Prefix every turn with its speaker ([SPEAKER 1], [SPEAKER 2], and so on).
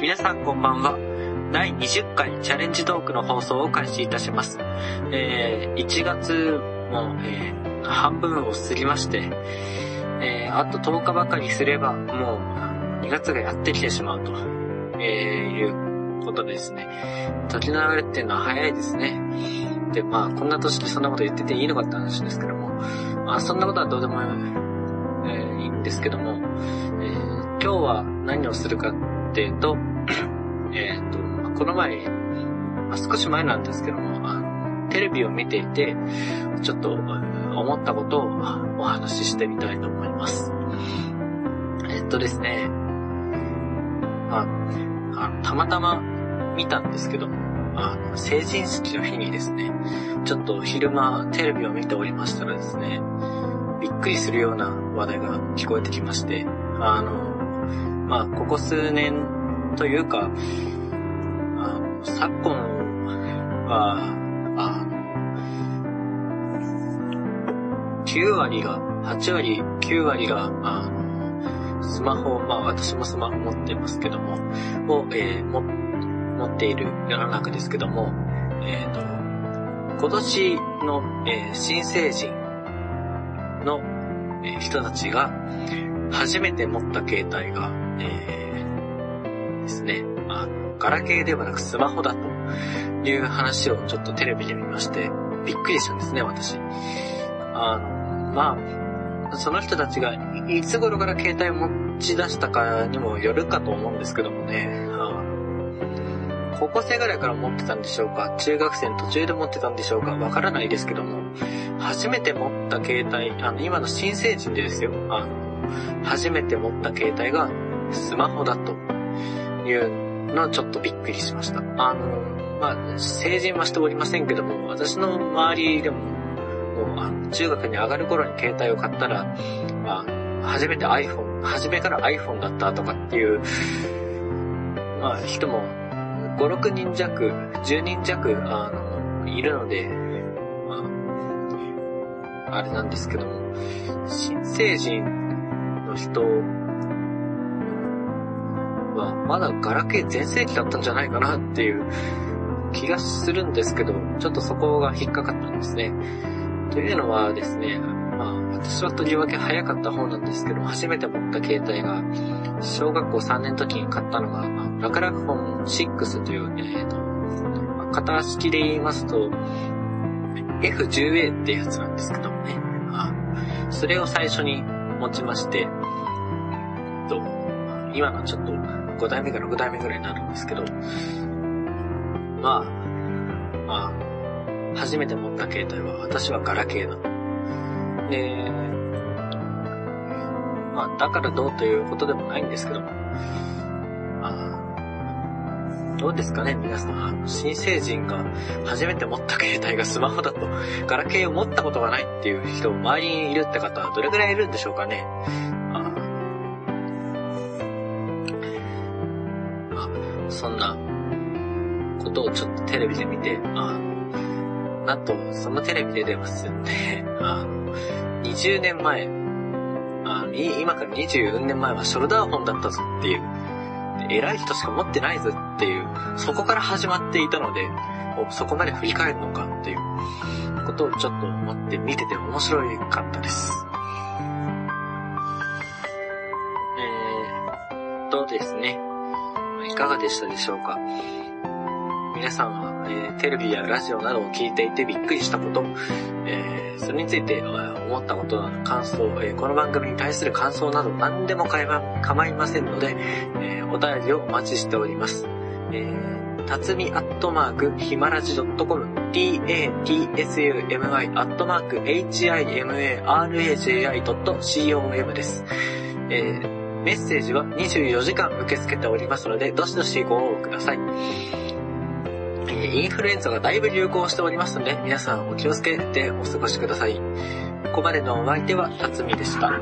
[SPEAKER 1] 皆さんこんばんは。第20回チャレンジトークの放送を開始いたします。えー、1月も、えー、半分を過ぎまして、えー、あと10日ばかりすれば、もう2月がやってきてしまうと、えー、いうことですね。時の流れっていうのは早いですね。で、まあ、こんな年でそんなこと言ってていいのかって話ですけども、まあ、そんなことはどうでも、え、いいんですけども、え、今日は何をするかっと、えっと、この前、少し前なんですけども、テレビを見ていて、ちょっと思ったことをお話ししてみたいと思います。えっとですね、ああたまたま見たんですけど、あの、成人式の日にですね、ちょっと昼間テレビを見ておりましたらですね、びっくりするような話題が聞こえてきまして、あの、まあ、ここ数年というか、あ昨今は、あ9割が、8割、9割が、あの、スマホ、まあ私もスマホ持ってますけども、を、えー、も、持っている世の中ですけども、えっ、ー、と、今年の、えー、新成人の、えー、人たちが初めて持った携帯が、えー、ですね、あの、ガラケーではなくスマホだという話をちょっとテレビで見まして、びっくりしたんですね、私。あの、まあ、その人たちがいつ頃から携帯を持ち出したかにもよるかと思うんですけどもね、高校生ぐらいから持ってたんでしょうか？中学生の途中で持ってたんでしょうか？わからないですけども、初めて持った携帯、あの、今の新成人でですよ、あの、初めて持った携帯がスマホだというのはちょっとびっくりしました。あの、まあ、成人はしておりませんけども、私の周りでも、もう、あの中学に上がる頃に携帯を買ったら、まあ、初めて iPhone、初めから iPhone だったとかっていう、まあ、人も、5、6人弱、10人弱、あの、いるので、まあ、あれなんですけども、新成人の人は、まだガラケー全盛期だったんじゃないかなっていう気がするんですけど、ちょっとそこが引っかかったんですね。というのはですね、まあ、私はとりわけ早かった方なんですけど、初めて持った携帯が、小学校3年の時に買ったのが、ラクラクフォン6という、えーと、まあ、型式で言いますと、F10A ってやつなんですけどもね。あそれを最初に持ちまして、と、今のちょっと5代目か6代目ぐらいになるんですけど、まあ、まあ、初めて持った携帯は私はガラケーの。で、まあ、だからどうということでもないんですけども、どうですかね？皆さん。新成人が初めて持った携帯がスマホだと、ガラケーを持ったことがないっていう人周りにいるって方はどれくらいいるんでしょうかね？あそんなことをちょっとテレビで見て、あなんと、そのテレビで出ますんで、あ20年前、あ今から24年前はショルダーホンだったぞっていう、偉い人しか持ってないぞっていう、そこから始まっていたので、そこまで振り返るのかっていうことをちょっと思って見てて面白かったです。えー、どうですね。いかがでしたでしょうか？皆さんは、えー、テレビやラジオなどを聞いていてびっくりしたこと、えー、それについて思ったことなど感想、えー、この番組に対する感想など何でも構いませんので、えお便りをお待ちしております。えー、たつみアットマーク、ひまらじ .com、t-a-t-s-u-m-y アットマーク、h-i-m-a-r-a-j-i.com です。えー、メッセージは24時間受け付けておりますので、どしどしご応募ください。えー、インフルエンザがだいぶ流行しておりますので、皆さんお気をつけてお過ごしください。ここまでのお相手は、たつみでした。